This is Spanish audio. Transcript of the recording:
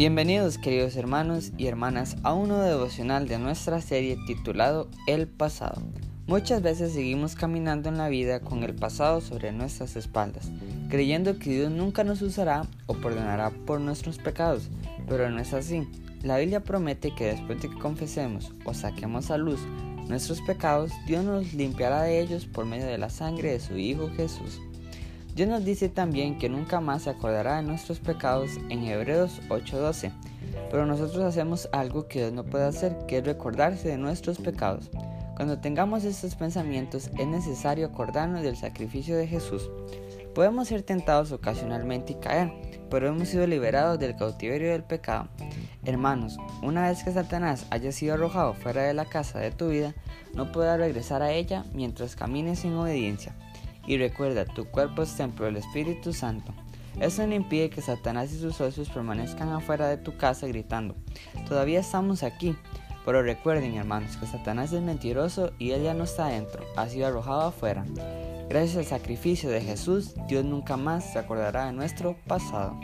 Bienvenidos queridos hermanos y hermanas a uno devocional de nuestra serie titulado El pasado. Muchas veces seguimos caminando en la vida con el pasado sobre nuestras espaldas, creyendo que Dios nunca nos usará o perdonará por nuestros pecados, pero no es así. La Biblia promete que después de que confesemos o saquemos a luz nuestros pecados, Dios nos limpiará de ellos por medio de la sangre de su Hijo Jesús. Dios nos dice también que nunca más se acordará de nuestros pecados en Hebreos 8:12. Pero nosotros hacemos algo que Dios no puede hacer, que es recordarse de nuestros pecados. Cuando tengamos estos pensamientos es necesario acordarnos del sacrificio de Jesús. Podemos ser tentados ocasionalmente y caer, pero hemos sido liberados del cautiverio del pecado. Hermanos, una vez que Satanás haya sido arrojado fuera de la casa de tu vida, no podrá regresar a ella mientras camines en obediencia. Y recuerda, tu cuerpo es templo del Espíritu Santo. Eso no impide que Satanás y sus socios permanezcan afuera de tu casa gritando, todavía estamos aquí. Pero recuerden hermanos que Satanás es mentiroso y él ya no está adentro, ha sido arrojado afuera. Gracias al sacrificio de Jesús, Dios nunca más se acordará de nuestro pasado.